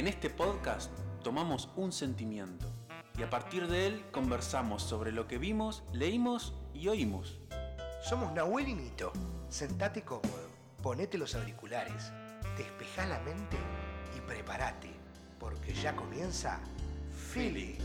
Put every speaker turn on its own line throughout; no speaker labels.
En este podcast tomamos un sentimiento y a partir de él conversamos sobre lo que vimos, leímos y oímos.
Somos Nahuel y Nito. Sentate cómodo, ponete los auriculares, despejá la mente y prepárate, porque ya comienza Feelings.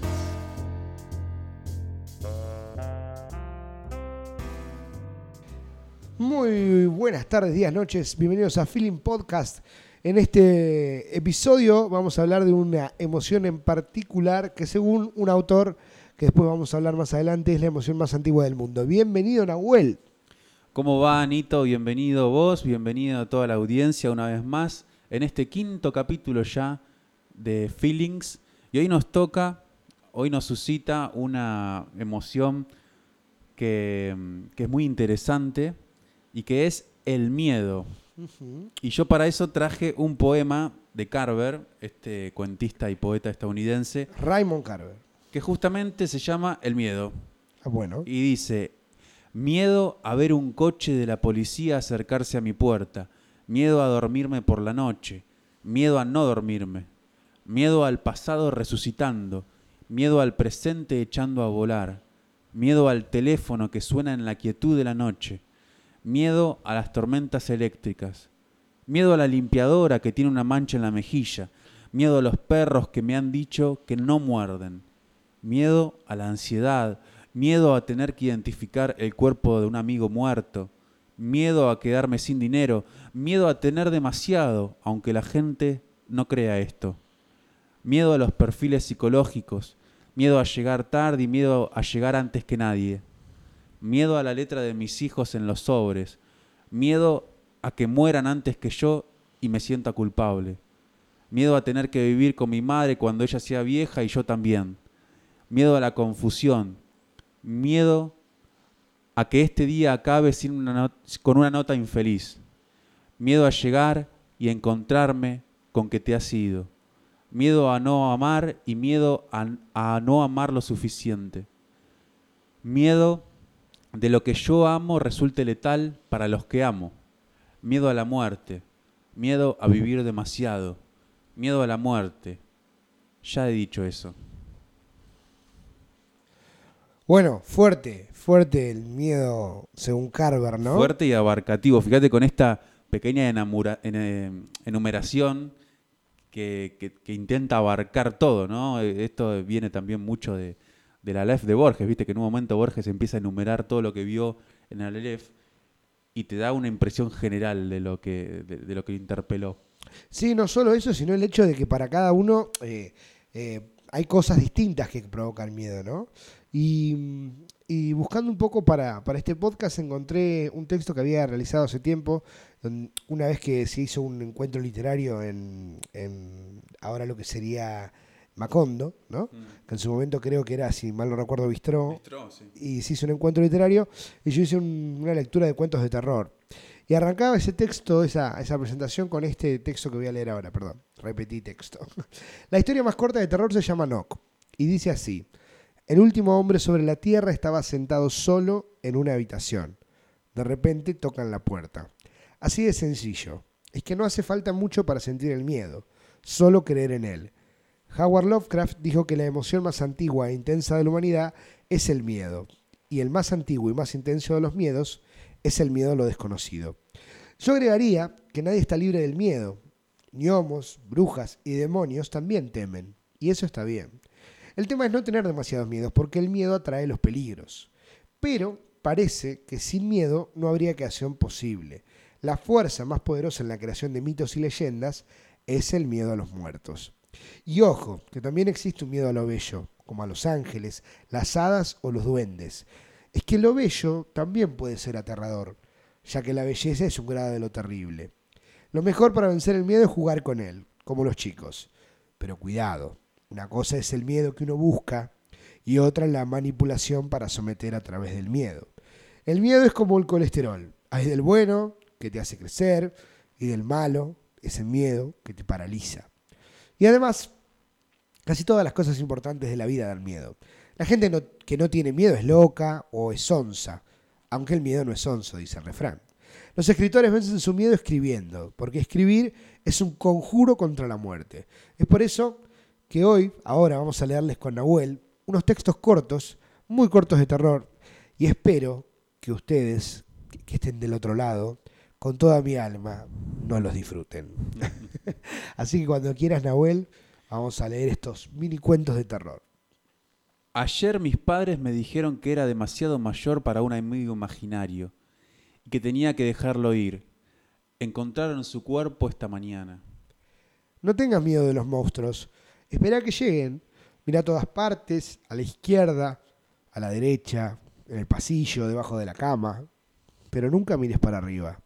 Muy buenas tardes, días, noches. Bienvenidos a Feeling Podcast. En este episodio vamos a hablar de una emoción en particular que según un autor, que después vamos a hablar más adelante, es la emoción más antigua del mundo. Bienvenido, Nahuel.
¿Cómo va, Anito? Bienvenido vos, bienvenido a toda la audiencia una vez más en este quinto capítulo ya de Feelings. Y hoy nos toca, hoy nos suscita una emoción que, que es muy interesante y que es el miedo. Y yo para eso traje un poema de Carver, este cuentista y poeta estadounidense.
Raymond Carver.
Que justamente se llama El miedo.
Ah, bueno.
Y dice, miedo a ver un coche de la policía acercarse a mi puerta, miedo a dormirme por la noche, miedo a no dormirme, miedo al pasado resucitando, miedo al presente echando a volar, miedo al teléfono que suena en la quietud de la noche, miedo a las tormentas eléctricas, miedo a la limpiadora que tiene una mancha en la mejilla, miedo a los perros que me han dicho que no muerden, miedo a la ansiedad, miedo a tener que identificar el cuerpo de un amigo muerto, miedo a quedarme sin dinero, miedo a tener demasiado, aunque la gente no crea esto, miedo a los perfiles psicológicos, miedo a llegar tarde y miedo a llegar antes que nadie miedo a la letra de mis hijos en los sobres, miedo a que mueran antes que yo y me sienta culpable, miedo a tener que vivir con mi madre cuando ella sea vieja y yo también, miedo a la confusión, miedo a que este día acabe sin una con una nota infeliz, miedo a llegar y encontrarme con que te has ido, miedo a no amar y miedo a, a no amar lo suficiente, miedo de lo que yo amo resulte letal para los que amo. Miedo a la muerte, miedo a vivir demasiado, miedo a la muerte. Ya he dicho eso.
Bueno, fuerte, fuerte el miedo según Carver, ¿no?
Fuerte y abarcativo. Fíjate con esta pequeña eh, enumeración que, que, intenta abarcar todo, ¿no? Esto viene también mucho de, de la Aleph de Borges, viste que en un momento Borges empieza a enumerar todo lo que vio en la Aleph y te da una impresión general de lo que, de, lo que interpeló.
Sí, no solo eso, sino el hecho de que para cada uno eh, eh, hay cosas distintas que provocan miedo, ¿no? Y, buscando un poco para, para, este podcast encontré un texto que había realizado hace tiempo, una vez que se hizo un encuentro literario en, en ahora lo que sería Macondo, ¿no? Mm. que en su momento creo que era, si mal no recuerdo, Bistró, y se hizo un encuentro literario, y yo hice una lectura de cuentos de terror. Y arrancaba ese texto, esa, esa presentación, con este texto que voy a leer ahora, perdón, repetí texto. La historia más corta de terror se llama Nock, y dice así, el último hombre sobre la tierra estaba sentado solo en una habitación. De repente tocan la puerta. Así de sencillo. Es que no hace falta mucho para sentir el miedo, solo creer en él. Howard Lovecraft dijo que la emoción más antigua e intensa de la humanidad es el miedo, y el más antiguo y más intenso de los miedos es el miedo a lo desconocido. Yo agregaría que nadie está libre del miedo. Gnomos, brujas y demonios también temen, y eso está bien. El tema es no tener demasiados miedos, porque el miedo atrae los peligros. Pero parece que sin miedo no habría creación posible. La fuerza más poderosa en la creación de mitos y leyendas es el miedo a los muertos. Y ojo, que también existe un miedo a lo bello, como a los ángeles, las hadas o los duendes. Es que lo bello también puede ser aterrador, ya que la belleza es un grado de lo terrible. Lo mejor para vencer el miedo es jugar con él, como los chicos. Pero cuidado, una cosa es el miedo que uno busca y otra la manipulación para someter a través del miedo. El miedo es como el colesterol. Hay del bueno, que te hace crecer, y del malo, ese miedo que te paraliza. Y además, casi todas las cosas importantes de la vida dan miedo. La gente que no tiene miedo es loca o es onza, aunque el miedo no es onzo, dice el refrán. Los escritores vencen su miedo escribiendo, porque escribir es un conjuro contra la muerte. Es por eso que hoy, ahora vamos a leerles con Nahuel, unos textos cortos, muy cortos de terror, y espero que ustedes, que estén del otro lado, con toda mi alma, no los disfruten. Así que cuando quieras, Nahuel, vamos a leer estos mini cuentos de terror.
Ayer mis padres me dijeron que era demasiado mayor para un amigo imaginario y que tenía que dejarlo ir. Encontraron su cuerpo esta mañana.
No tengas miedo de los monstruos. Espera que lleguen. Mira a todas partes, a la izquierda, a la derecha, en el pasillo, debajo de la cama. Pero nunca mires para arriba.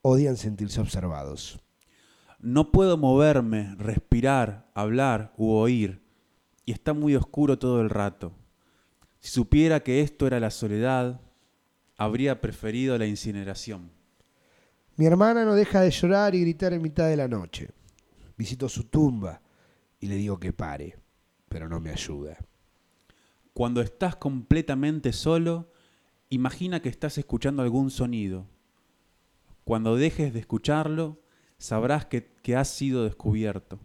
Odian sentirse observados.
No puedo moverme, respirar, hablar u oír y está muy oscuro todo el rato. Si supiera que esto era la soledad, habría preferido la incineración.
Mi hermana no deja de llorar y gritar en mitad de la noche. Visito su tumba y le digo que pare, pero no me ayuda.
Cuando estás completamente solo, imagina que estás escuchando algún sonido. Cuando dejes de escucharlo, sabrás que, que has sido descubierto.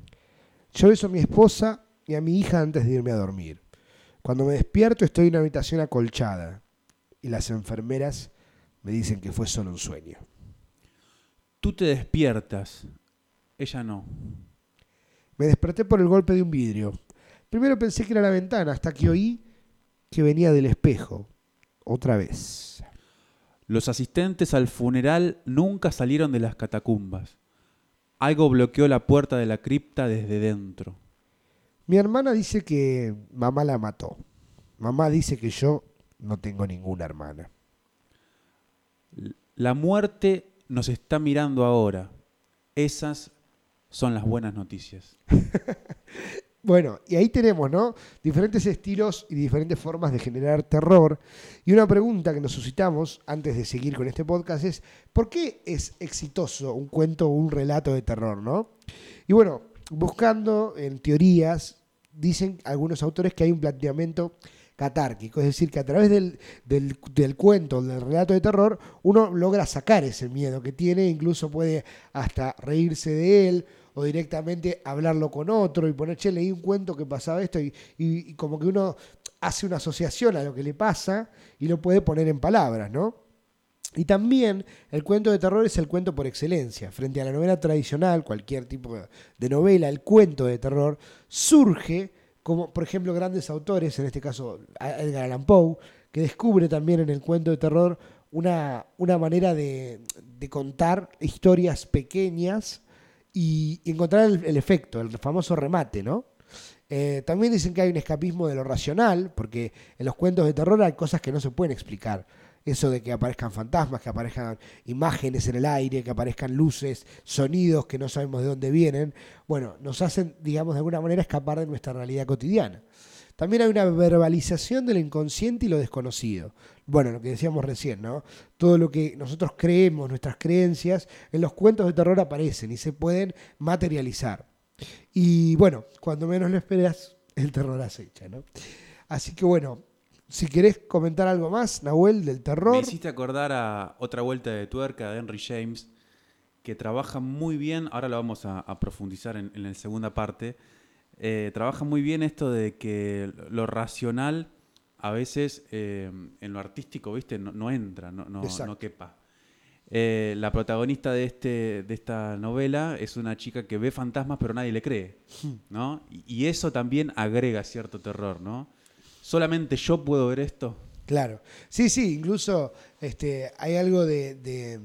Yo beso a mi esposa y a mi hija antes de irme a dormir. Cuando me despierto estoy en una habitación acolchada y las enfermeras me dicen que fue solo un sueño.
Tú te despiertas, ella no.
Me desperté por el golpe de un vidrio. Primero pensé que era la ventana, hasta que oí que venía del espejo. Otra vez.
Los asistentes al funeral nunca salieron de las catacumbas. Algo bloqueó la puerta de la cripta desde dentro.
Mi hermana dice que mamá la mató. Mamá dice que yo no tengo ninguna hermana.
La muerte nos está mirando ahora. Esas son las buenas noticias.
bueno, y ahí tenemos, ¿no? Diferentes estilos y diferentes formas de generar terror. Y una pregunta que nos suscitamos antes de seguir con este podcast es, ¿por qué es exitoso un cuento o un relato de terror, ¿no? Y bueno, buscando en teorías dicen algunos autores que hay un planteamiento es decir, que a través del, del, cuento, del relato de terror, uno logra sacar ese miedo que tiene, incluso puede hasta reírse de él o directamente hablarlo con otro y poner, che, leí un cuento que pasaba esto y como que uno hace una asociación a lo que le pasa y lo puede poner en palabras, ¿no? Y también el cuento de terror es el cuento por excelencia. Frente a la novela tradicional, cualquier tipo de novela, el cuento de terror surge como, por ejemplo, grandes autores, en este caso Edgar Allan Poe, que descubre también en el cuento de terror una, una manera de, contar historias pequeñas y, encontrar el, efecto, el famoso remate, ¿no? Eh, también dicen que hay un escapismo de lo racional, porque en los cuentos de terror hay cosas que no se pueden explicar eso de que aparezcan fantasmas, que aparezcan imágenes en el aire, que aparezcan luces, sonidos que no sabemos de dónde vienen, bueno, nos hacen, digamos, de alguna manera escapar de nuestra realidad cotidiana. También hay una verbalización del inconsciente y lo desconocido. Bueno, lo que decíamos recién, ¿no? Todo lo que nosotros creemos, nuestras creencias, en los cuentos de terror aparecen y se pueden materializar. Y bueno, cuando menos lo esperas, el terror acecha, ¿no? Así que bueno, si querés comentar algo más, Nahuel, del terror. Me
hiciste acordar a otra vuelta de tuerca de Henry James, que trabaja muy bien, ahora lo vamos a, profundizar en, la segunda parte, eh, trabaja muy bien esto de que lo racional a veces eh, en lo artístico, viste, no, entra, no, no, quepa. Eh, la protagonista de, este, de esta novela es una chica que ve fantasmas pero nadie le cree, hmm. ¿no? y eso también agrega cierto terror, ¿no? ¿Solamente yo puedo ver esto?
Claro. Sí, sí, incluso este, hay algo de,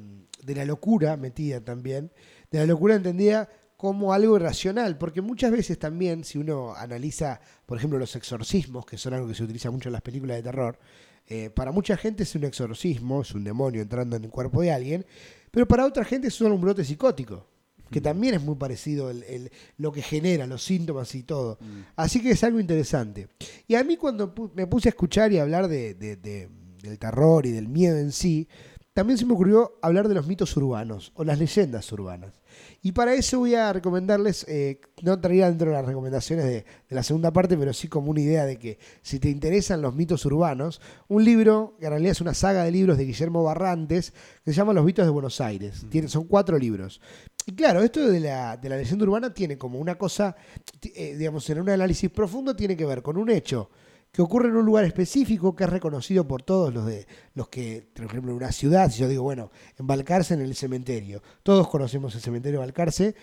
la locura metida también, de la locura entendida como algo irracional, porque muchas veces también, si uno analiza, por ejemplo, los exorcismos, que son algo que se utiliza mucho en las películas de terror, eh, para mucha gente es un exorcismo, es un demonio entrando en el cuerpo de alguien, pero para otra gente es solo un brote psicótico que también es muy parecido el, lo que genera, los síntomas y todo. Mm. Así que es algo interesante. Y a mí cuando me puse a escuchar y hablar de, del terror y del miedo en sí, también se me ocurrió hablar de los mitos urbanos o las leyendas urbanas. Y para eso voy a recomendarles, eh, no traería dentro de las recomendaciones de, de, la segunda parte, pero sí como una idea de que si te interesan los mitos urbanos, un libro, que en realidad es una saga de libros de Guillermo Barrantes, que se llama Los mitos de Buenos Aires. Tiene, son cuatro libros. Y claro, esto de la, de la leyenda urbana tiene como una cosa, eh, digamos, en un análisis profundo tiene que ver con un hecho que ocurre en un lugar específico que es reconocido por todos los de los que, por ejemplo, en una ciudad, si yo digo, bueno, en Balcarce, en el cementerio, todos conocemos el cementerio de Balcarce,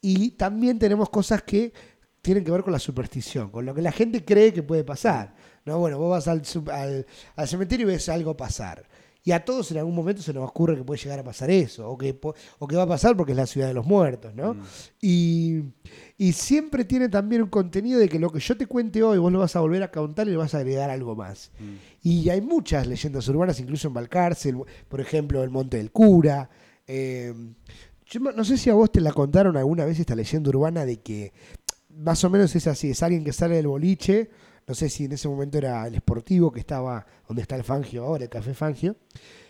y también tenemos cosas que tienen que ver con la superstición, con lo que la gente cree que puede pasar. ¿no? Bueno, vos vas al, al, al cementerio y ves algo pasar. Y a todos en algún momento se nos ocurre que puede llegar a pasar eso, o que, o que va a pasar porque es la ciudad de los muertos, ¿no? Mm. Y, y, siempre tiene también un contenido de que lo que yo te cuente hoy, vos lo vas a volver a contar y le vas a agregar algo más. Mm. Y hay muchas leyendas urbanas, incluso en Balcarce, por ejemplo, el Monte del Cura. Eh, yo no sé si a vos te la contaron alguna vez esta leyenda urbana de que más o menos es así, es alguien que sale del boliche no sé si en ese momento era el Sportivo que estaba donde está el Fangio ahora, el Café Fangio,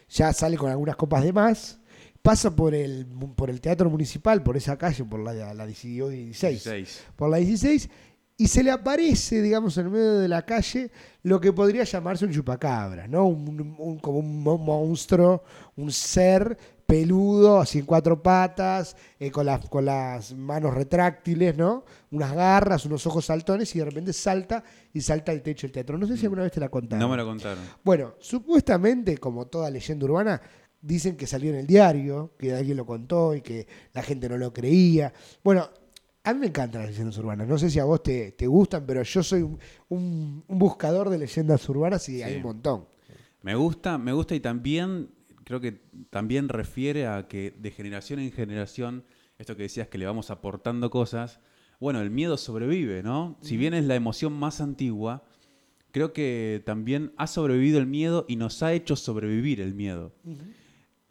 ya sale con algunas copas de más, pasa por el, por el Teatro Municipal, por esa calle, por la, la 16, por la 16, y se le aparece, digamos, en medio de la calle lo que podría llamarse un chupacabra, ¿no? Un, como un monstruo, un ser peludo, así en cuatro patas, eh, con, las, con las manos retráctiles, ¿no? Unas garras, unos ojos saltones y de repente salta y salta al techo del teatro. No sé si alguna vez te la contaron.
No me la contaron.
Bueno, supuestamente, como toda leyenda urbana, dicen que salió en el diario, que alguien lo contó y que la gente no lo creía. Bueno, a mí me encantan las leyendas urbanas. No sé si a vos te, te gustan, pero yo soy un, un, buscador de leyendas urbanas y hay un montón.
Me gusta, me gusta y también creo que también refiere a que de generación en generación, esto que decías que le vamos aportando cosas, bueno, el miedo sobrevive, ¿no? Si bien es la emoción más antigua, creo que también ha sobrevivido el miedo y nos ha hecho sobrevivir el miedo.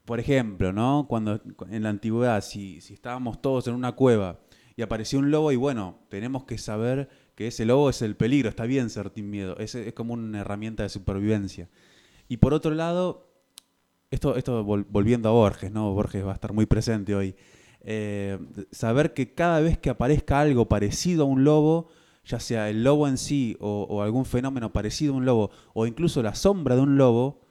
Por ejemplo, ¿no? Cuando en la antigüedad, si, si estábamos todos en una cueva y apareció un lobo y bueno, tenemos que saber que ese lobo es el peligro, está bien ser sin miedo, es, es como una herramienta de supervivencia. Y por otro lado, esto, esto volviendo a Borges, ¿no? Borges va a estar muy presente hoy. Eh, saber que cada vez que aparezca algo parecido a un lobo, ya sea el lobo en sí o, algún fenómeno parecido a un lobo, o incluso la sombra de un lobo,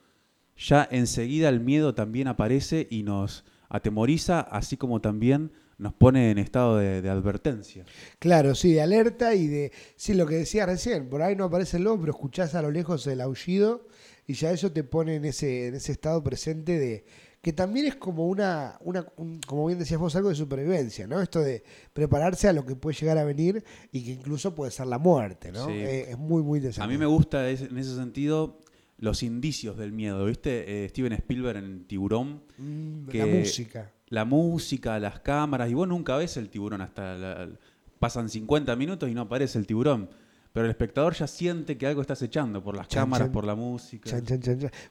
ya enseguida el miedo también aparece y nos atemoriza, así como también nos pone en estado de, advertencia.
Claro, sí, de alerta y de, sí, lo que decía recién, por ahí no aparece el lobo, pero escuchás a lo lejos el aullido y ya eso te pone en ese, en ese estado presente de que también es como una, una como bien decías vos, algo de supervivencia, ¿no? Esto de prepararse a lo que puede llegar a venir y que incluso puede ser la muerte, ¿no? Eh, es muy, muy interesante.
A mí me gusta en ese sentido los indicios del miedo, ¿viste? Eh, Steven Spielberg en Tiburón.
Mm, la música.
La música, las cámaras, y vos nunca ves el tiburón hasta... pasan 50 minutos y no aparece el tiburón pero el espectador ya siente que algo estás echando por las cámaras, por la música.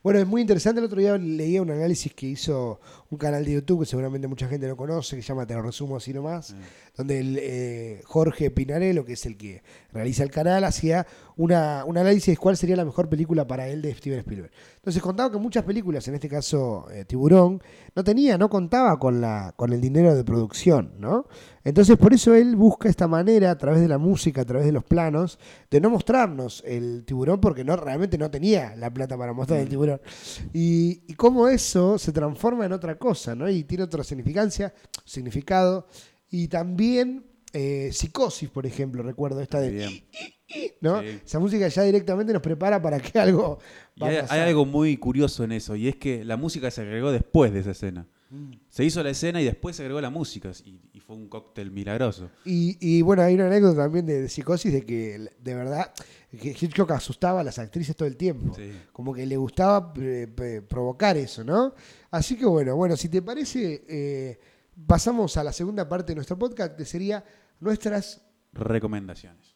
bueno, es muy interesante. El otro día leía un análisis que hizo un canal de YouTube que seguramente mucha gente lo conoce, que se llama Te lo resumo así nomás, donde el, eh, Jorge Pinarello, que es el que realiza el canal, hacía una, un análisis de cuál sería la mejor película para él de Steven Spielberg. Entonces contaba que muchas películas, en este caso eh, Tiburón, no tenía, no contaba con, la, con el dinero de producción, ¿no? Entonces por eso él busca esta manera, a través de la música, a través de los planos, de no mostrarnos el tiburón porque no, realmente no tenía la plata para mostrar el mm. tiburón. Y, y cómo eso se transforma en otra cosa, ¿no? Y tiene otra significancia, significado. Y también eh, Psicosis, por ejemplo, recuerdo esta de... ¿no? Esa música ya directamente nos prepara para que algo...
hay, algo muy curioso en eso, y es que la música se agregó después de esa escena. Mm. Se hizo la escena y después se agregó la música, y, fue un cóctel milagroso.
Y, bueno, hay una anécdota también de, Psicosis de que de verdad que Hitchcock asustaba a las actrices todo el tiempo. Como que le gustaba eh, provocar eso, ¿no? Así que bueno, bueno, si te parece... Eh, pasamos a la segunda parte de nuestro podcast, que sería nuestras
recomendaciones.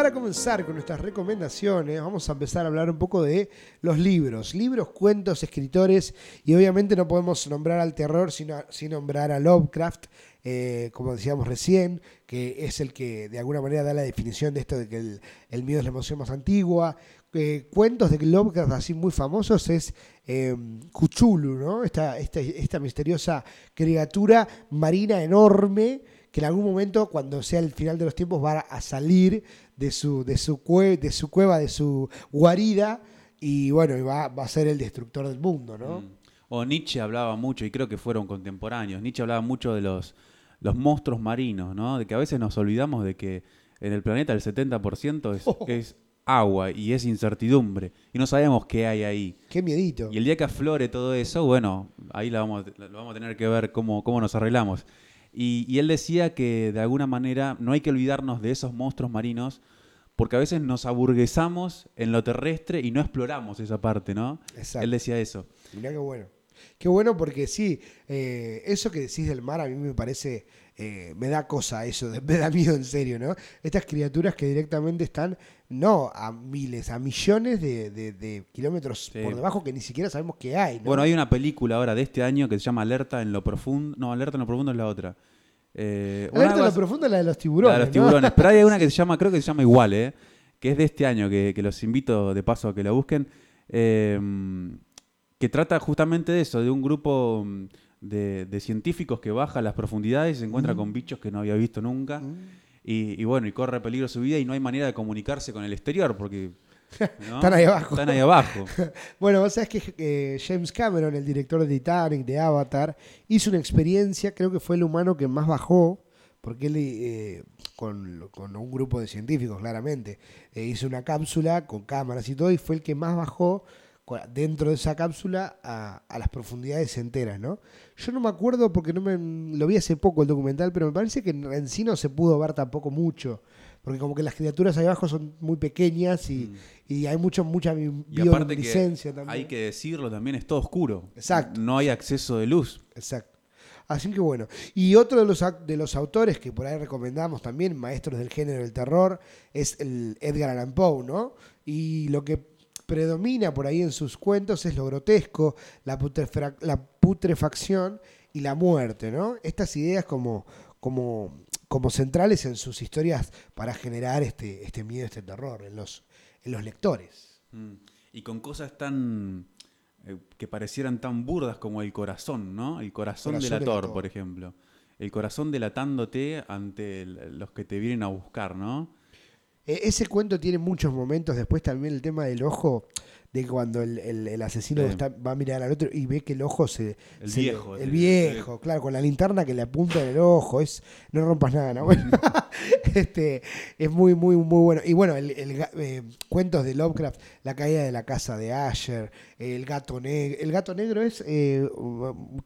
Para comenzar con nuestras recomendaciones, vamos a empezar a hablar un poco de los libros. Libros, cuentos, escritores. Y obviamente no podemos nombrar al terror sin, sin nombrar a Lovecraft, eh, como decíamos recién, que es el que de alguna manera da la definición de esto de que el, miedo es la emoción más antigua. Eh, cuentos de Lovecraft así muy famosos es eh, ¿no? esta, esta misteriosa criatura marina enorme que en algún momento, cuando sea el final de los tiempos, va a salir de su, de su, de su cueva, de su guarida, y bueno, va, va, a ser el destructor del mundo, ¿no? Mm.
O Nietzsche hablaba mucho, y creo que fueron contemporáneos, Nietzsche hablaba mucho de los, los monstruos marinos, ¿no? De que a veces nos olvidamos de que en el planeta el 70% es, es agua y es incertidumbre, y no sabemos qué hay ahí.
Qué miedito.
Y el día que aflore todo eso, bueno, ahí lo vamos, lo vamos a tener que ver cómo, cómo nos arreglamos. Y, él decía que de alguna manera no hay que olvidarnos de esos monstruos marinos porque a veces nos aburguesamos en lo terrestre y no exploramos esa parte, ¿no? Exacto. Él decía eso.
Mirá qué bueno. Qué bueno porque sí, eh, eso que decís del mar a mí me parece eh, me da cosa eso, me da miedo en serio, ¿no? Estas criaturas que directamente están, no a miles, a millones de, kilómetros por debajo que ni siquiera sabemos qué hay.
Bueno, hay una película ahora de este año que se llama Alerta en lo profundo. No, Alerta en lo profundo es la otra.
Eh, Alerta en lo profundo es la de los tiburones.
La de los tiburones, pero hay una que se llama, creo que se llama igual, ¿eh? Que es de este año, que, los invito de paso a que la busquen. Eh, que trata justamente de eso, de un grupo de, científicos que baja a las profundidades y se encuentra con bichos que no había visto nunca. Y, bueno, y corre peligro su vida y no hay manera de comunicarse con el exterior porque...
Están ahí abajo.
Están ahí abajo.
bueno, vos sabés que eh, James Cameron, el director de Titanic, de Avatar, hizo una experiencia, creo que fue el humano que más bajó, porque él, eh, con, un grupo de científicos, claramente, eh, hizo una cápsula con cámaras y todo, y fue el que más bajó dentro de esa cápsula a, las profundidades enteras, ¿no? Yo no me acuerdo porque no me lo vi hace poco el documental, pero me parece que en sí no se pudo ver tampoco mucho, porque como que las criaturas ahí abajo son muy pequeñas y, mm. hay mucho, mucha bioluminiscencia también.
Hay que decirlo, también es todo oscuro.
Exacto.
No hay acceso de luz.
Exacto. Así que bueno. Y otro de los, de los autores que por ahí recomendamos también, maestros del género del terror, es el Edgar Allan Poe, ¿no? Y lo que predomina por ahí en sus cuentos es lo grotesco, la, putrefacción y la muerte, ¿no? Estas ideas como, como, como centrales en sus historias para generar este, este miedo, este terror en los, en los lectores.
Mm. Y con cosas tan eh, que parecieran tan burdas como el corazón, ¿no? El corazón, del ator, por ejemplo. El corazón delatándote ante los que te vienen a buscar, ¿no?
E, ese cuento tiene muchos momentos. Después también el tema del ojo, de cuando el, asesino va a mirar al otro y ve que el ojo se.
El viejo.
El, viejo, claro, con la linterna que le apunta en el ojo. Es, no rompas nada, ¿no? este, es muy, muy, muy bueno. Y bueno, el, eh, cuentos de Lovecraft, La caída de la casa de Asher, El gato negro. El gato negro es. Eh,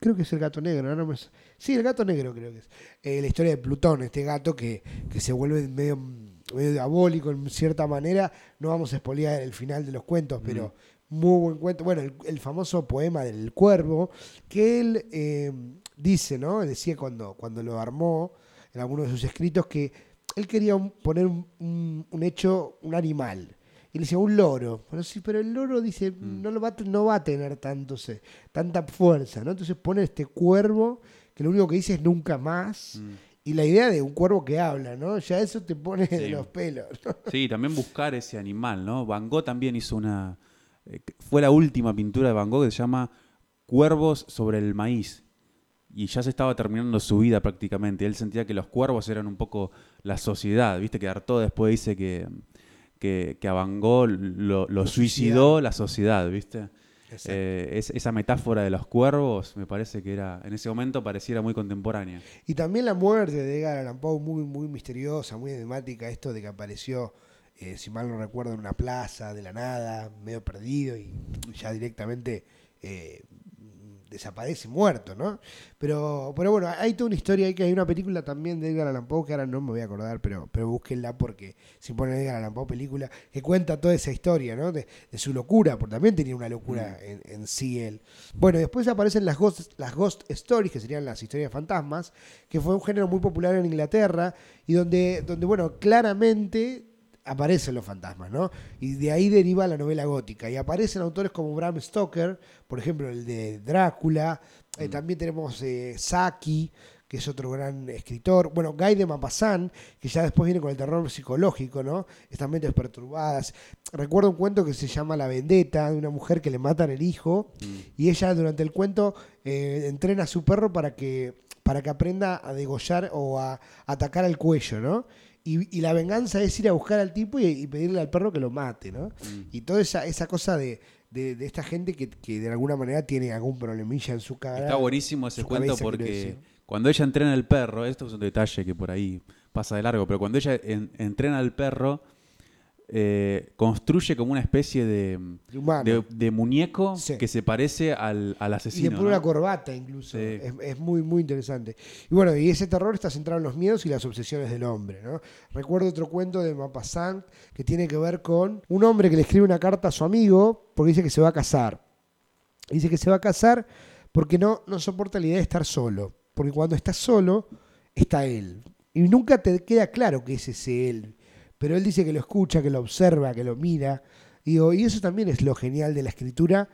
creo que es el gato negro, ¿no? Sí, el gato negro creo que es. Eh, la historia de Plutón, este gato que, que se vuelve medio medio diabólico en cierta manera. No vamos a expoliar el final de los cuentos, pero muy buen cuento. Bueno, el, famoso poema del cuervo, que él eh, dice, ¿no? Decía cuando, cuando lo armó en alguno de sus escritos que él quería poner un, hecho, un animal. Y le decía, un loro. Pero sí, pero el loro dice, mm. no, lo va, no va a tener tanto, tanta fuerza, ¿no? Entonces pone este cuervo que lo único que dice es nunca más. Mm. Y la idea de un cuervo que habla, ¿no? Ya eso te pone de los pelos.
Sí, también buscar ese animal, ¿no? Van Gogh también hizo una... Eh, fue la última pintura de Van Gogh que se llama Cuervos sobre el maíz. Y ya se estaba terminando su vida prácticamente. Él sentía que los cuervos eran un poco la sociedad. Viste que Artaud después dice que, que, a Van Gogh lo, suicidó la sociedad, ¿viste? Eh, es, esa metáfora de los cuervos me parece que era en ese momento pareciera muy contemporánea.
Y también la muerte de Edgar Allan Poe muy, muy misteriosa, muy enigmática, esto de que apareció, eh, si mal no recuerdo, en una plaza de la nada, medio perdido y ya directamente eh, desaparece muerto, ¿no? Pero, pero bueno, hay toda una historia, hay que hay una película también de Edgar Allan Poe, que ahora no me voy a acordar, pero, pero búsquenla porque si ponen Edgar Allan Poe película, que cuenta toda esa historia, ¿no? De, su locura, porque también tenía una locura mm. en, sí él. Bueno, después aparecen las ghost, las ghost stories, que serían las historias fantasmas, que fue un género muy popular en Inglaterra y donde, donde bueno, claramente aparecen los fantasmas, ¿no? Y de ahí deriva la novela gótica. Y aparecen autores como Bram Stoker, por ejemplo, el de Drácula. Eh, también tenemos eh, Saki, que es otro gran escritor. Bueno, Guy de Maupassant, que ya después viene con el terror psicológico, ¿no? Estas mentes perturbadas. Recuerdo un cuento que se llama La Vendetta, de una mujer que le matan el hijo, y ella durante el cuento eh, entrena a su perro para que, para que aprenda a degollar o a atacar al cuello, ¿no? Y, y la venganza es ir a buscar al tipo y, y pedirle al perro que lo mate, ¿no? Y toda esa, esa cosa de, de, de esta gente que, que de alguna manera tiene algún problemilla en su cara.
Está buenísimo ese cuento porque cuando ella entrena al perro, esto es un detalle que por ahí pasa de largo, pero cuando ella en- entrena al perro, eh, construye como una especie de, muñeco
Sí.
que se parece al, al
Y le
asesino.
pone
¿no?
una corbata incluso.
Sí.
Es, es muy, muy interesante. Y bueno, y ese terror está centrado en los miedos y las obsesiones del hombre. ¿no? Recuerdo otro cuento de Maupassant que tiene que ver con un hombre que le escribe una carta a su amigo porque dice que se va a casar. Dice que se va a casar porque no, no soporta la idea de estar solo. Porque cuando está solo, está él. Y nunca te queda claro que es ese él. Pero él dice que lo escucha, que lo observa, que lo mira. Digo, y eso también es lo genial de la escritura,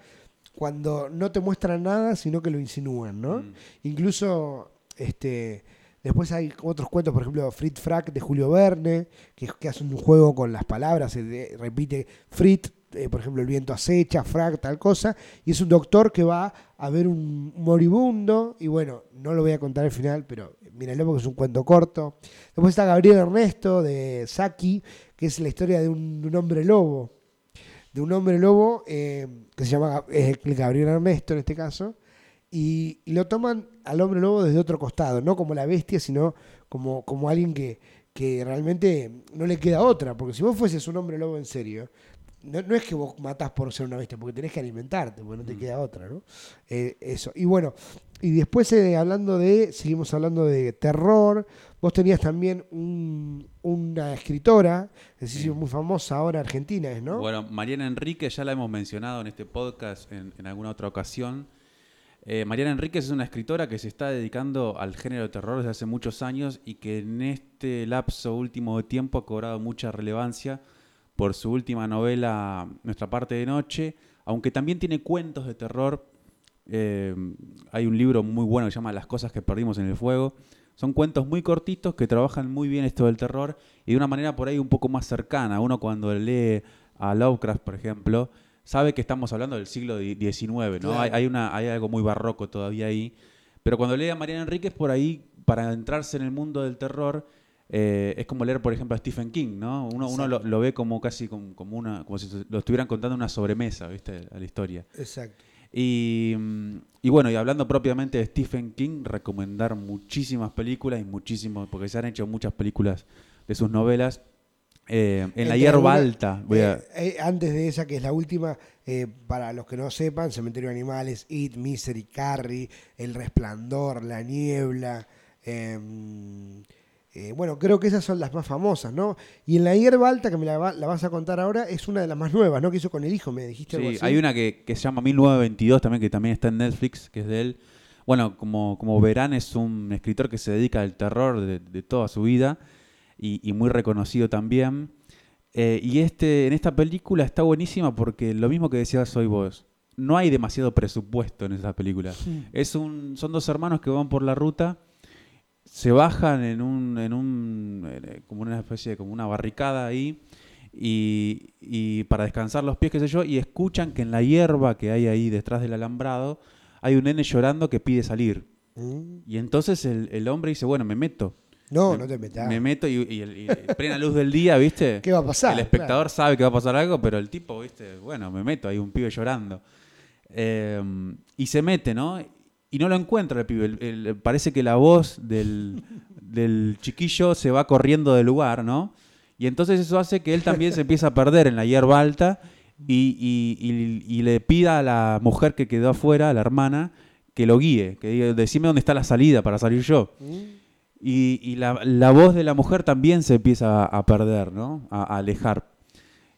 cuando no te muestran nada, sino que lo insinúan, ¿no?
Mm.
Incluso, este, después hay otros cuentos, por ejemplo, Frit Frack de Julio Verne, que, que hace un juego con las palabras, se de- repite Frit, eh, por ejemplo, el viento acecha, Frack, tal cosa, y es un doctor que va a ver un moribundo, y bueno, no lo voy a contar al final, pero míralo porque es un cuento corto. Después está Gabriel Ernesto de Saki, que es la historia de un, hombre lobo, de un hombre lobo eh, que se llama eh, Gabriel Ernesto en este caso, y, y lo toman al hombre lobo desde otro costado, no como la bestia, sino como, como alguien que, que realmente no le queda otra, porque si vos fueses un hombre lobo en serio, no, no es que vos matás por ser una bestia, porque tenés que alimentarte, porque no te queda otra, ¿no? Eh, eso. Y bueno, y después eh, hablando de, seguimos hablando de terror, vos tenías también un- una escritora, es decir,
Sí.
muy famosa ahora, argentina, ¿es, ¿no?
Bueno, Mariana Enrique ya la hemos mencionado en este podcast en, en alguna otra ocasión. Eh, Mariana Enríquez es una escritora que se está dedicando al género de terror desde hace muchos años y que en este lapso último de tiempo ha cobrado mucha relevancia por su última novela Nuestra parte de noche, aunque también tiene cuentos de terror. Eh, hay un libro muy bueno que se llama Las cosas que perdimos en el fuego. Son cuentos muy cortitos que trabajan muy bien esto del terror y de una manera por ahí un poco más cercana. Uno cuando lee a Lovecraft, por ejemplo, sabe que estamos hablando del siglo XIX, ¿no?
Claro.
Hay, hay una, hay algo muy barroco todavía ahí. Pero cuando lee a Mariana Enríquez, por ahí, para adentrarse en el mundo del terror, eh, es como leer, por ejemplo, a Stephen King, ¿no? Uno, uno lo, lo ve como casi como, como una, como si lo estuvieran contando una sobremesa, ¿viste? A la historia.
Exacto.
Y, mm, y bueno, y hablando propiamente de Stephen King, recomendar muchísimas películas y muchísimos, porque se han hecho muchas películas de sus novelas. Eh, en La hierba alta, voy a-
Eh, eh, antes de esa, que es la última, eh, para los que no sepan, Cementerio de Animales, It, Misery, Carrie, El Resplandor, La Niebla. Eh, bueno, creo que esas son las más famosas, ¿no? Y en La Hierba Alta, que me la, va- la vas a contar ahora, es una de las más nuevas, ¿no? Que hizo con el hijo, me dijiste algo
Sí,
así.
hay una que, que se llama 1922 también, que también está en Netflix, que es de él. Bueno, como, como verán, es un escritor que se dedica al terror de, de toda su vida y, y muy reconocido también. Eh, y este, en esta película está buenísima porque lo mismo que decías hoy vos, no hay demasiado presupuesto en esa película. Es un, son dos hermanos que van por la ruta, se bajan en un, en un eh, como una especie de como una barricada ahí y, y para descansar los pies, qué sé yo, y escuchan que en la hierba que hay ahí detrás del alambrado hay un nene llorando que pide salir.
Mm.
Y entonces el, el hombre dice, bueno, me meto.
No,
me,
no te metas.
Me meto y, y plena luz del día, ¿viste?
¿Qué va a pasar?
El espectador sabe que va a pasar algo, pero el tipo, ¿viste? Bueno, me meto, hay un pibe llorando. Eh, y se mete, ¿no? Y no lo encuentra el pibe. El- el- parece que la voz del, del chiquillo se va corriendo del lugar, ¿no? Y entonces eso hace que él también se empieza a perder en la hierba alta y, y- y- y le pida a la mujer que quedó afuera, a la hermana, que lo guíe, que diga, decime dónde está la salida para salir yo.
Mm.
Y, y la, la voz de la mujer también se empieza a, a perder, ¿no? A, a alejar.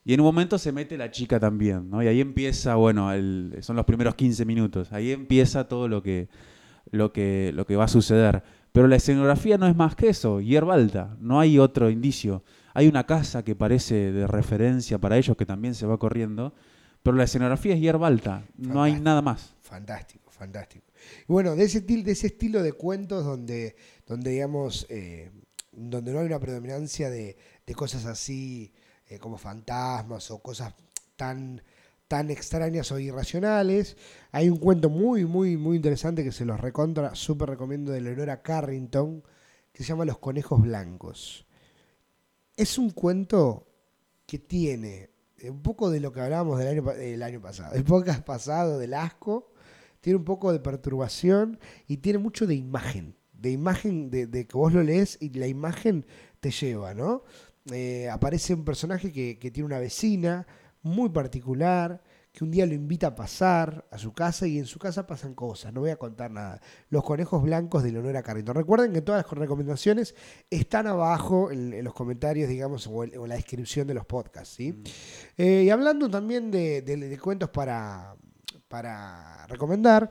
Y en un momento se mete la chica también, ¿no? Y ahí empieza, bueno, el- son los primeros 15 minutos. Ahí empieza todo lo que, lo que, lo que va a suceder. Pero la escenografía no es más que eso, hierba alta, no hay otro indicio. Hay una casa que parece de referencia para ellos que también se va corriendo, pero la escenografía es hierba alta, no hay nada más.
Fantástico, fantástico. Y bueno, de ese, de ese estilo de cuentos donde, donde digamos, eh, donde no hay una predominancia de, de cosas así eh, como fantasmas o cosas tan, tan extrañas o irracionales. Hay un cuento muy, muy, muy interesante que se los recontra, súper recomiendo de Leonora Carrington, que se llama Los Conejos Blancos. Es un cuento que tiene eh, un poco de lo que hablábamos del año, del año pasado, el podcast pasado, del asco, tiene un poco de perturbación y tiene mucho de imagen, de imagen de, de que vos lo lees y la imagen te lleva, ¿no? Eh, aparece un personaje que, que tiene una vecina muy particular, que un día lo invita a pasar a su casa y en su casa pasan cosas, no voy a contar nada. Los conejos blancos de Leonora Carrington. Recuerden que todas las recomendaciones están abajo en, en los comentarios, digamos, o en, o en la descripción de los podcasts, ¿sí? Eh, y hablando también de, de- de cuentos para, para recomendar,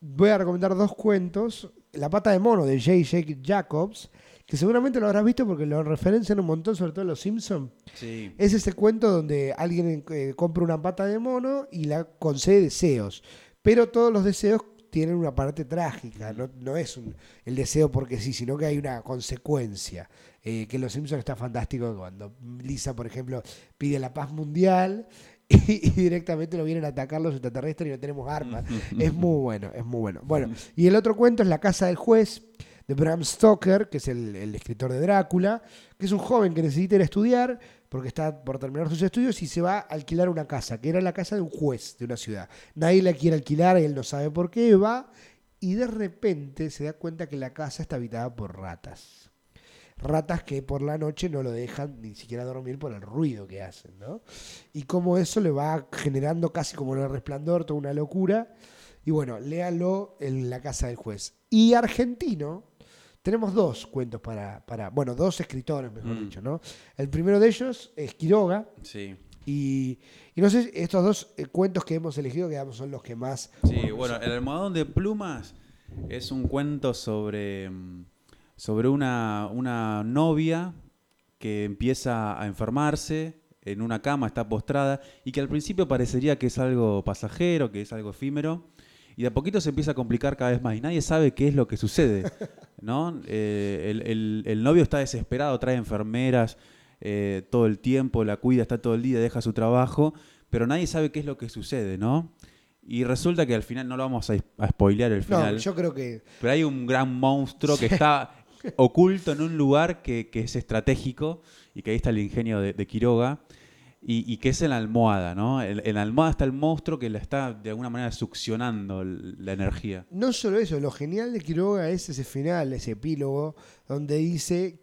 voy a recomendar dos cuentos. La pata de mono de J. J. Jacobs, que seguramente lo habrás visto porque lo referencian un montón, sobre todo en Los Simpsons.
Sí.
Es ese cuento donde alguien eh, compra una pata de mono y la concede deseos. Pero todos los deseos tienen una parte trágica. No, no es un- el deseo porque sí, sino que hay una consecuencia. Eh, que en Los Simpsons está fantástico cuando Lisa, por ejemplo, pide la paz mundial y, y directamente lo vienen a atacar los extraterrestres y no tenemos armas. es muy bueno, es muy bueno. Bueno, y el otro cuento es La casa del juez de Bram Stoker, que es el, escritor de Drácula, que es un joven que necesita ir a estudiar porque está por terminar sus estudios y se va a alquilar una casa, que era la casa de un juez de una ciudad. Nadie la quiere alquilar, él no sabe por qué, va y de repente se da cuenta que la casa está habitada por ratas. Ratas que por la noche no lo dejan ni siquiera dormir por el ruido que hacen, ¿no? Y como eso le va generando casi como el resplandor, toda una locura. Y bueno, léanlo en la casa del juez. Y argentino, tenemos dos cuentos para, para bueno, dos escritores, mejor
Mm.
dicho, ¿no? El primero de ellos es Quiroga.
Sí.
Y, y no sé, estos dos eh, cuentos que hemos elegido, que digamos, son los que más...
Sí, bueno, El almohadón de plumas es un cuento sobre, mm, sobre una, una novia que empieza a enfermarse en una cama, está postrada, y que al principio parecería que es algo pasajero, que es algo efímero, y de a poquito se empieza a complicar cada vez más, y nadie sabe qué es lo que sucede, ¿no? Eh, el, el- el novio está desesperado, trae enfermeras eh, todo el tiempo, la cuida, está todo el día, deja su trabajo, pero nadie sabe qué es lo que sucede, ¿no? Y resulta que al final, no lo vamos a, a spoilear el
No,
final,
yo creo que...
pero hay un gran monstruo que está oculto en un lugar que, que es estratégico y que ahí está el ingenio de, de Quiroga y, y que es en la almohada, ¿no? En, en la almohada está el monstruo que la está de alguna manera succionando la energía.
No solo eso, lo genial de Quiroga es ese final, ese epílogo, donde dice,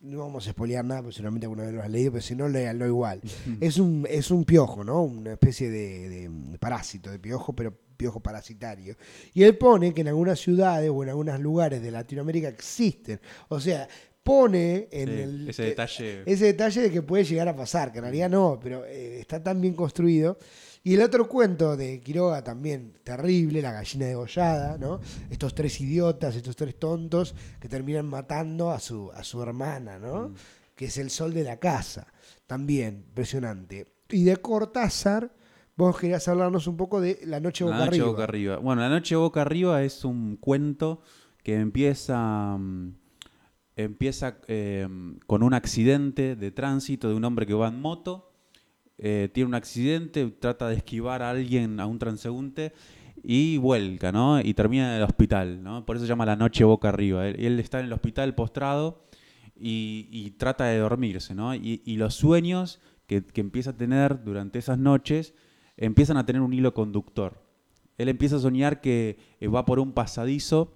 no vamos a spoilear nada, porque seguramente alguna vez lo has leído, pero si no, léanlo igual. es, un, es un piojo, ¿no? Una especie de, de parásito, de piojo, pero piojo parasitario. Y él pone que en algunas ciudades o en algunos lugares de Latinoamérica existen. O sea, pone en
Sí,
el...
ese detalle.
ese detalle de que puede llegar a pasar, que en realidad no, pero eh, está tan bien construido. Y el otro cuento de Quiroga también terrible, la gallina degollada, ¿no? Estos tres idiotas, estos tres tontos que terminan matando a su, a su hermana, ¿no?
Mm.
Que es el sol de la casa. También, impresionante. Y de Cortázar, vos querías hablarnos un poco de La Noche Boca
La noche
Arriba.
boca arriba. Bueno, La noche boca arriba es un cuento que empieza, mm, empieza eh, con un accidente de tránsito de un hombre que va en moto, eh, tiene un accidente, trata de esquivar a alguien, a un transeúnte, y vuelca, ¿no? Y termina en el hospital, ¿no? Por eso se llama La noche boca arriba. Él, está en el hospital postrado y, y trata de dormirse, ¿no? Y, y los sueños que, que empieza a tener durante esas noches empiezan a tener un hilo conductor. Él empieza a soñar que eh, va por un pasadizo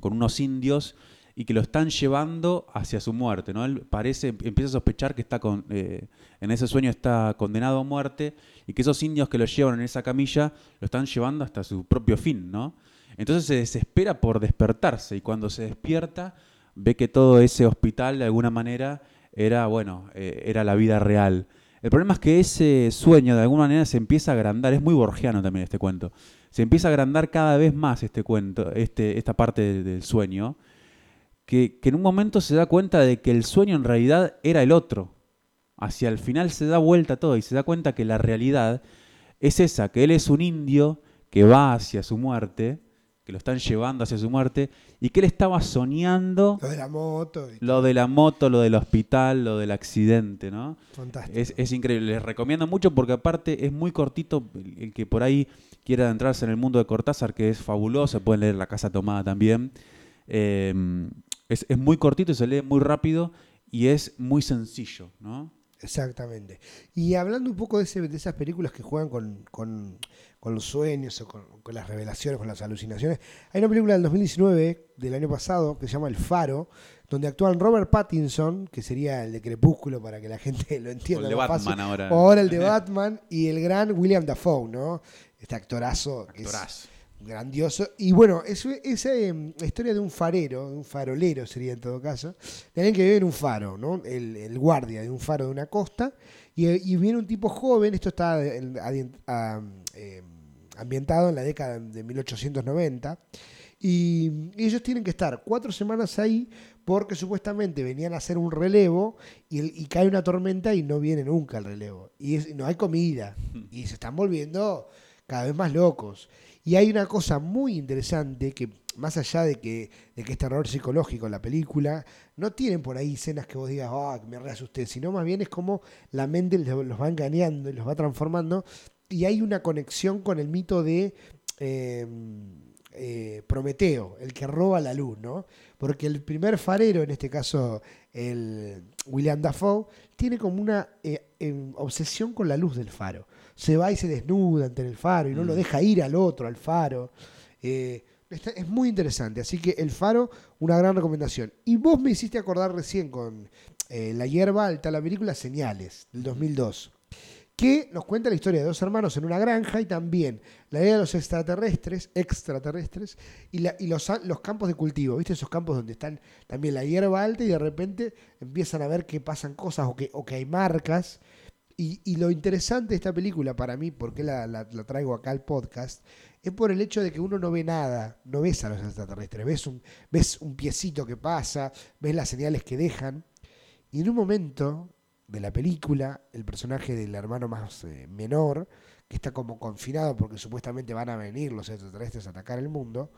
con unos indios y que lo están llevando hacia su muerte, ¿no? Él parece, empieza a sospechar que está con, eh, en ese sueño está condenado a muerte y que esos indios que lo llevan en esa camilla lo están llevando hasta su propio fin, ¿no? Entonces se desespera por despertarse y cuando se despierta ve que todo ese hospital de alguna manera era, bueno, eh, era la vida real. El problema es que ese sueño de alguna manera se empieza a agrandar, es muy borgiano también este cuento. Se empieza a agrandar cada vez más este cuento, este, esta parte del, del sueño, que, que en un momento se da cuenta de que el sueño en realidad era el otro. Hacia el final se da vuelta todo y se da cuenta que la realidad es esa, que él es un indio que va hacia su muerte, que lo están llevando hacia su muerte, y que él estaba soñando
Lo de la moto. y-
lo de la moto, lo del hospital, lo del accidente, ¿no?
Fantástico.
Es, es increíble, les recomiendo mucho porque aparte es muy cortito, el el que por ahí quiera adentrarse en el mundo de Cortázar, que es fabuloso, pueden leer La Casa Tomada también, eh, es, es muy cortito, se lee muy rápido y es muy sencillo, ¿no?
Exactamente. Y hablando un poco de, ese- de esas películas que juegan con, con- con los sueños o con, con las revelaciones, con las alucinaciones, hay una película del 2019, del año pasado, que se llama El Faro, donde actúan Robert Pattinson, que sería el de Crepúsculo para que la gente lo
O
entienda.
el de Batman
fácil,
ahora.
o ahora el de Batman, y el gran William Dafoe, ¿no? Este actorazo que es
Actorazo.
Grandioso. Y bueno, es esa eh, historia de un farero, de un farolero sería en todo caso, de alguien que vive en un faro, ¿no? El, el guardia de un faro de una costa, y, y viene un tipo joven, esto está a- eh, ambientado en la década de 1890, y ellos tienen que estar cuatro semanas ahí porque supuestamente venían a hacer un relevo y, cae una tormenta y no viene nunca el relevo. Y es- no hay comida. Y se están volviendo cada vez más locos. Y hay una cosa muy interesante que, más allá de que, de que psicológico en la película, no tienen por ahí escenas que vos digas, ah, me reasusté, sino más bien es como la mente los va engañando y los va transformando. Y hay una conexión con el mito de eh, eh, Prometeo, el que roba la luz, ¿no? Porque el primer farero, en este caso el William Dafoe, tiene como una eh, em, obsesión con la luz del faro. Se va y se desnuda ante el faro y no lo
Mm.
deja ir al otro, al faro. Eh, está- es muy interesante, así que el faro, una gran recomendación. Y vos me hiciste acordar recién con eh, La hierba alta, la película Señales, del 2002 que nos cuenta la historia de dos hermanos en una granja y también la idea de los extraterrestres, extraterrestres, y, la- y los, los campos de cultivo, ¿viste? Esos campos donde están también la hierba alta y de repente empiezan a ver que pasan cosas o que, o que hay marcas. Y, y lo interesante de esta película para mí, porque la, la- la traigo acá al podcast, es por el hecho de que uno no ve nada, no ves a los extraterrestres, ves un, ves un piecito que pasa, ves las señales que dejan, y en un momento de la película, el personaje del hermano más eh, menor, que está como confinado porque supuestamente van a venir los extraterrestres a atacar el mundo,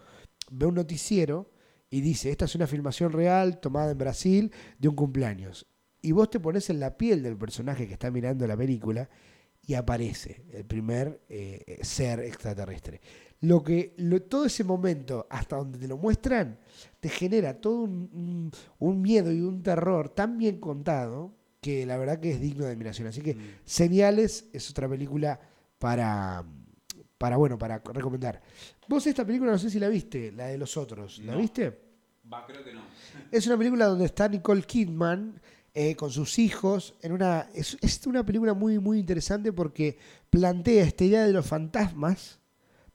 ve un noticiero y dice, esta es una filmación real tomada en Brasil de un cumpleaños. Y vos te pones en la piel del personaje que está mirando la película y aparece el primer eh, ser extraterrestre. Lo que, lo- todo ese momento, hasta donde te lo muestran, te genera todo un, un- un miedo y un terror tan bien contado que la verdad que es digno de admiración. Así que
Mm.
Señales es otra película para, para bueno, para recomendar. Vos esta película no sé si la viste, la de los otros. ¿La
No.
viste?
Va, creo que no.
Es una película donde está Nicole Kidman eh, con sus hijos. En una, es, es una película muy, muy interesante porque plantea esta idea de los fantasmas,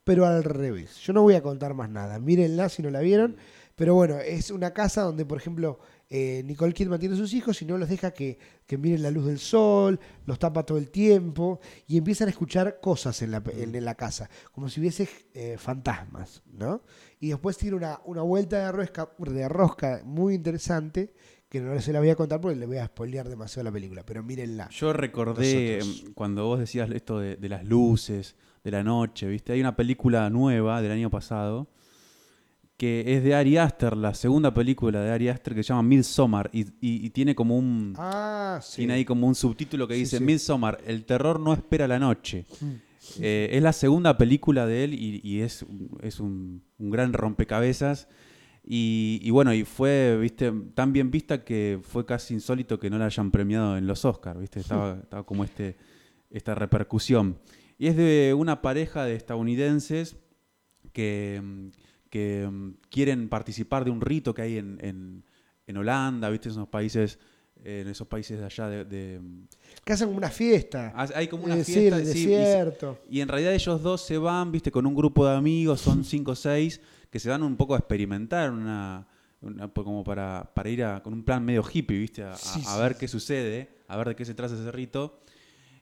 pero al revés. Yo no voy a contar más nada. Mírenla si no la vieron. Pero bueno, es una casa donde, por ejemplo, eh, Nicole Kidman tiene sus hijos y no los deja que, que miren la luz del sol, los tapa todo el tiempo y empiezan a escuchar cosas en la, en, en la casa, como si hubiese eh, fantasmas, ¿no? Y después tiene una, una vuelta de rosca, de rosca muy interesante que no se la voy a contar porque le voy a spoilear demasiado la película, pero mírenla.
Yo recordé
Nosotros.
em, cuando vos decías esto de, de las luces, de la noche, ¿viste? Hay una película nueva del año pasado que es de Ari Aster, la segunda película de Ari Aster que se llama Midsommar y, y- y tiene como un
Ah, sí.
tiene ahí como un subtítulo que
Sí,
dice
sí.
Midsommar, el terror no espera la noche.
Mm.
Eh, es la segunda película de él y, y es, es un, un gran rompecabezas. Y, y bueno, y fue, viste, tan bien vista que fue casi insólito que no la hayan premiado en los Oscars, viste, estaba, estaba como este, esta repercusión. Y es de una pareja de estadounidenses que, que quieren participar de un rito que hay en, en, en Holanda, viste, en esos países, en esos países de allá de, de-
Que hacen como una fiesta.
Ah, hay como una
Es
fiesta sí, y
desierto.
y en realidad ellos dos se van, viste, con un grupo de amigos, son cinco o seis, que se van un poco a experimentar, una, una- como para, para ir a- con un plan medio hippie, viste, a, a-
Sí,
a
sí,
ver
sí.
qué sucede, a ver de qué se trata ese rito.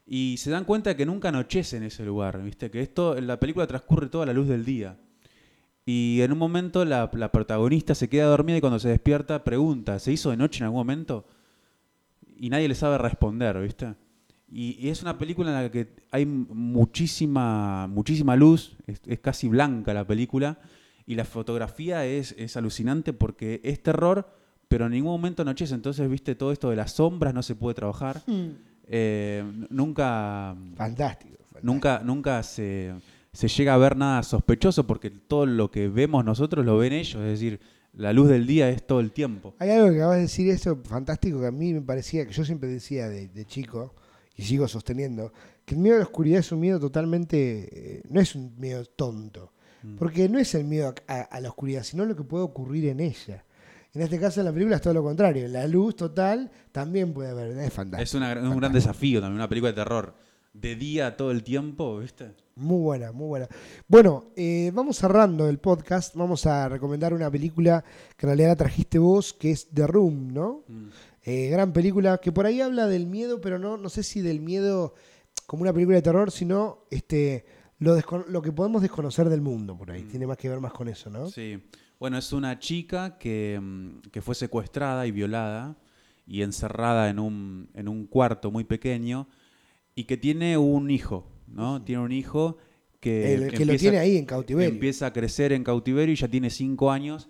Y se dan cuenta que nunca anochece en ese lugar, viste, que esto, la película transcurre toda a la luz del día. Y en un momento la, la protagonista se queda dormida y cuando se despierta pregunta, ¿se hizo de noche en algún momento? Y nadie le sabe responder, ¿viste? Y, y es una película en la que hay muchísima, muchísima luz, es, es casi blanca la película, y la fotografía es, es alucinante porque es terror, pero en ningún momento anochece. Entonces, viste, todo esto de las sombras no se puede trabajar. Eh, n- nunca,
Fantástico. fantástico.
nunca, nunca se, se llega a ver nada sospechoso porque todo lo que vemos nosotros lo ven ellos. Es decir, la luz del día es todo el tiempo.
Hay algo que acabas de decir eso fantástico que a mí me parecía, que yo siempre decía de, de chico, y sigo sosteniendo, que el miedo a la oscuridad es un miedo totalmente, eh, no es un miedo tonto,
Mm.
porque no es el miedo a, a- a la oscuridad, sino lo que puede ocurrir en ella. En este caso en la película es todo lo contrario, la luz total también puede haber, es fantástico.
Es una- un gran desafío también, una película de terror. De día todo el tiempo, ¿viste?
Muy buena, muy buena. Bueno, eh, vamos cerrando el podcast. Vamos a recomendar una película que en realidad la trajiste vos, que es The Room, ¿no? Eh, gran película que por ahí habla del miedo, pero no, no sé si del miedo como una película de terror, sino este lo, lo que podemos desconocer del mundo por ahí.
Mm.
Tiene más que ver más con eso, ¿no?
Sí. Bueno, es una chica que, mm, que fue secuestrada y violada y encerrada en un, en un cuarto muy pequeño y que tiene un hijo, ¿no? Tiene un hijo que,
El que lo
empieza-
tiene ahí en cautiverio.
Empieza a crecer en cautiverio y ya tiene cinco años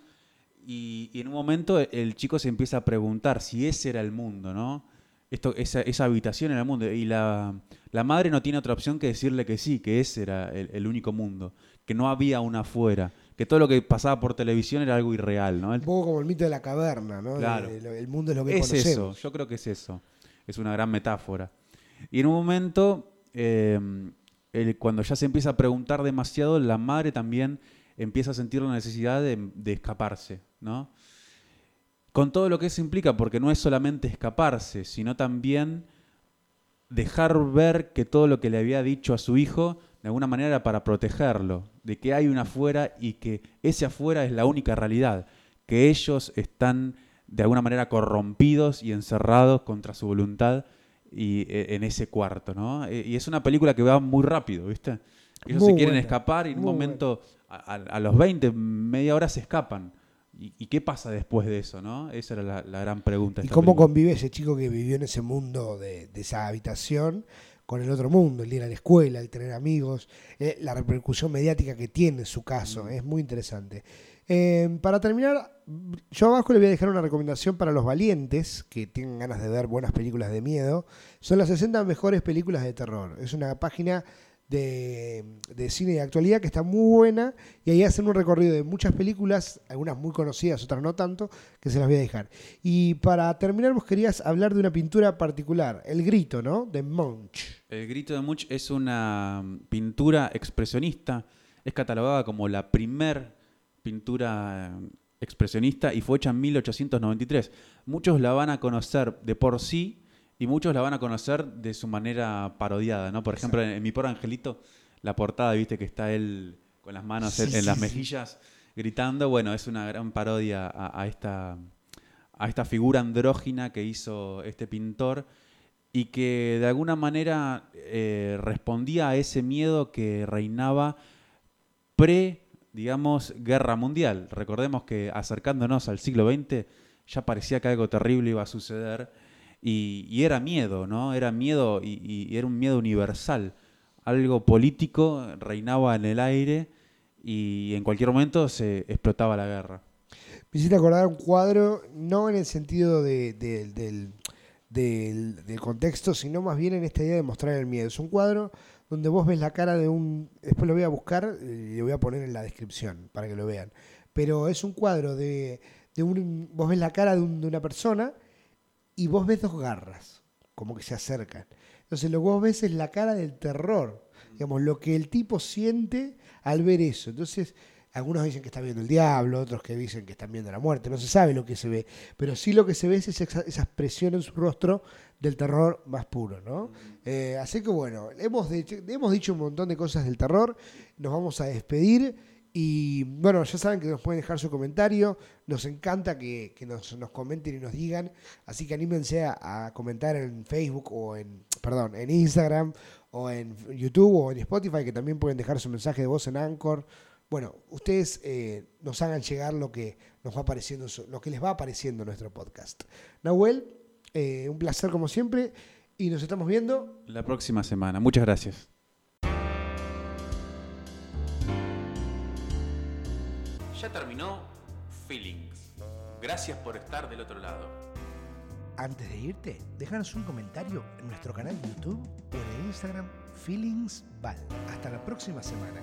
y, y en un momento el chico se empieza a preguntar si ese era el mundo, ¿no? Esto, esa, esa habitación era el mundo. Y la, la madre no tiene otra opción que decirle que sí, que ese era el, el único mundo, que no había una afuera, que todo lo que pasaba por televisión era algo irreal, ¿no?
Un
El-
poco como el mito de la caverna, ¿no?
Claro.
de lo- el mundo es lo que
es
conocemos.
eso, yo creo que es eso. Es una gran metáfora. Y en un momento, eh, el- cuando ya se empieza a preguntar demasiado, la madre también empieza a sentir la necesidad de, de escaparse, ¿no? Con todo lo que eso implica, porque no es solamente escaparse, sino también dejar ver que todo lo que le había dicho a su hijo, de alguna manera era para protegerlo, de que hay un afuera y que ese afuera es la única realidad, que ellos están de alguna manera corrompidos y encerrados contra su voluntad y eh, en ese cuarto, ¿no? Eh, Y es una película que va muy rápido, ¿viste? Ellos
Muy
se quieren
buena,
escapar y en un momento, a los 20, media hora se escapan. ¿Y, y qué pasa después de eso, no? Esa era la, la gran pregunta.
¿Y cómo
película.
convive ese chico que vivió en ese mundo de, de esa habitación con el otro mundo? El ir a la escuela, el tener amigos, eh, la repercusión mediática que tiene su caso. Es muy interesante. Eh, para terminar, yo abajo le voy a dejar una recomendación para los valientes que tengan ganas de ver buenas películas de miedo. Son las 60 mejores películas de terror. Es una página de, cine de actualidad que está muy buena y ahí hacen un recorrido de muchas películas, algunas muy conocidas, otras no tanto, que se las voy a dejar. Y para terminar, vos querías hablar de una pintura particular, El Grito, ¿no? De Munch.
El grito de Munch es una pintura expresionista. Es catalogada como la primer pintura eh, expresionista y fue hecha en 1893. Muchos la van a conocer de por sí y muchos la van a conocer de su manera parodiada, ¿no? Por ejemplo, en, en Mi Pobre Angelito, la portada, viste que está él con las manos
Sí,
en, las
sí.
mejillas gritando. Bueno, es una gran parodia a, a esta, a esta figura andrógina que hizo este pintor y que de alguna manera eh, respondía a ese miedo que reinaba pre, digamos, guerra mundial. Recordemos que acercándonos al siglo XX ya parecía que algo terrible iba a suceder y, y era miedo, ¿no? Era miedo y, y era un miedo universal. Algo político reinaba en el aire y en cualquier momento se explotaba la guerra.
Me hiciste acordar un cuadro, no en el sentido de- de- del, del- del contexto, sino más bien en esta idea de mostrar el miedo. Es un cuadro donde vos ves la cara de un... Después lo voy a buscar y lo voy a poner en la descripción para que lo vean. Pero es un cuadro de, de un... Vos ves la cara de, un- de una persona y vos ves dos garras, como que se acercan. Entonces lo que vos ves es la cara del terror, digamos, lo que el tipo siente al ver eso. Entonces, algunos dicen que está viendo el diablo, otros que dicen que están viendo la muerte, no se sabe lo que se ve, pero sí lo que se ve es esa, expresión en su rostro del terror más puro, ¿no? Eh, así que bueno, hemos, hemos dicho un montón de cosas del terror, nos vamos a despedir y bueno, ya saben que nos pueden dejar su comentario, nos encanta que, que nos, nos comenten y nos digan, así que anímense a, a comentar en Facebook o en, perdón, en Instagram o en YouTube o en Spotify, que también pueden dejar su mensaje de voz en Anchor. bueno, ustedes eh, nos hagan llegar lo que nos va apareciendo, lo que les va apareciendo en nuestro podcast. Nahuel, eh, un placer como siempre y nos estamos viendo
la próxima semana. Muchas gracias. Ya terminó Feelings. Gracias por estar del otro lado.
Antes de irte, déjanos un comentario en nuestro canal de YouTube o en el Instagram Feelingsval. Hasta la próxima semana.